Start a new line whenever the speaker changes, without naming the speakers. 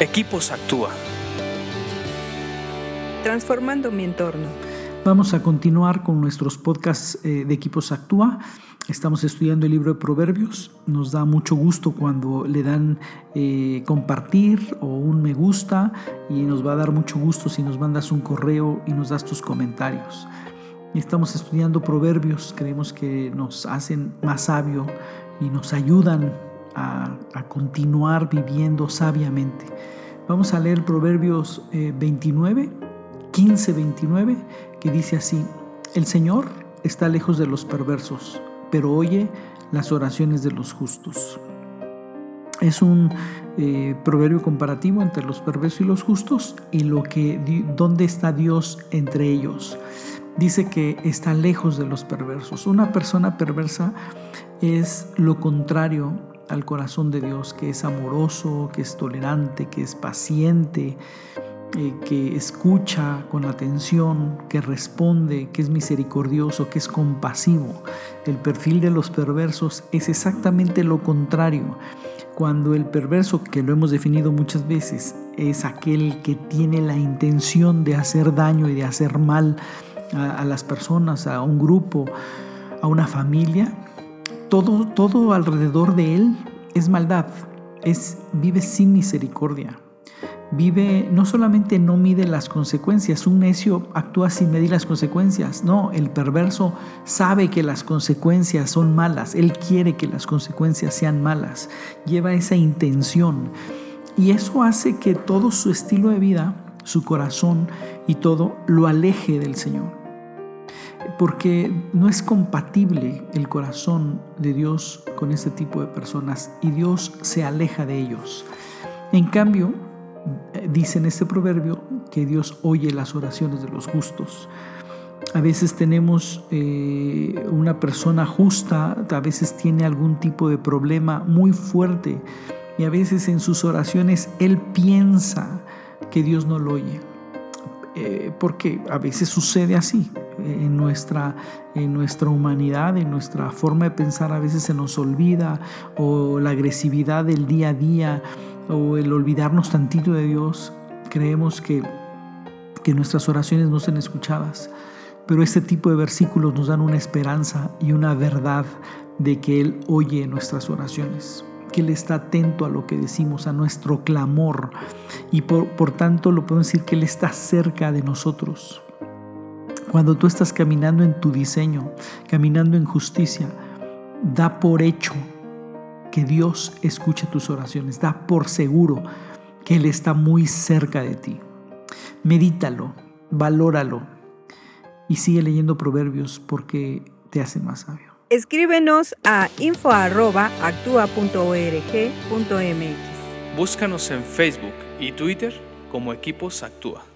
Equipos Actúa.
Transformando mi entorno.
Vamos a continuar con nuestros podcasts eh, de Equipos Actúa. Estamos estudiando el libro de Proverbios. Nos da mucho gusto cuando le dan eh, compartir o un me gusta y nos va a dar mucho gusto si nos mandas un correo y nos das tus comentarios. Estamos estudiando Proverbios. Creemos que nos hacen más sabio y nos ayudan a, continuar viviendo sabiamente. Vamos a leer Proverbios 29, 15, 29, que dice así, el Señor está lejos de los perversos, pero oye las oraciones de los justos. Es un eh, proverbio comparativo entre los perversos y los justos y lo que, dónde está Dios entre ellos. Dice que está lejos de los perversos. Una persona perversa es lo contrario al corazón de Dios, que es amoroso, que es tolerante, que es paciente, eh, que escucha con atención, que responde, que es misericordioso, que es compasivo. El perfil de los perversos es exactamente lo contrario. Cuando el perverso, que lo hemos definido muchas veces, es aquel que tiene la intención de hacer daño y de hacer mal a las personas, a un grupo, a una familia, todo, alrededor de él es maldad, vive sin misericordia. Vive, no solamente no mide las consecuencias, un necio actúa sin medir las consecuencias, no, el perverso sabe que las consecuencias son malas, él quiere que las consecuencias sean malas, lleva esa intención y eso hace que todo su estilo de vida, su corazón y todo lo aleje del Señor porque no es compatible el corazón de Dios con este tipo de personas y Dios se aleja de ellos. En cambio, dice en este proverbio que Dios oye las oraciones de los justos. A veces tenemos eh, una persona justa, a veces tiene algún tipo de problema muy fuerte y a veces en sus oraciones él piensa que Dios no lo oye. Eh, porque a veces sucede así en nuestra, en nuestra humanidad, en nuestra forma de pensar, a veces se nos olvida, o la agresividad del día a día, o el olvidarnos tantito de Dios, creemos que, que nuestras oraciones no sean escuchadas. Pero este tipo de versículos nos dan una esperanza y una verdad de que Él oye nuestras oraciones que Él está atento a lo que decimos, a nuestro clamor, y por, por, tanto lo podemos decir que Él está cerca de nosotros. Cuando tú estás caminando en tu diseño, caminando en justicia, da por hecho que Dios escucha tus oraciones, da por seguro que Él está muy cerca de ti. Medítalo, valóralo y sigue leyendo proverbios porque te hace más sabio.
Escríbenos a info.actua.org.mx.
Búscanos en Facebook y Twitter como Equipos Actúa.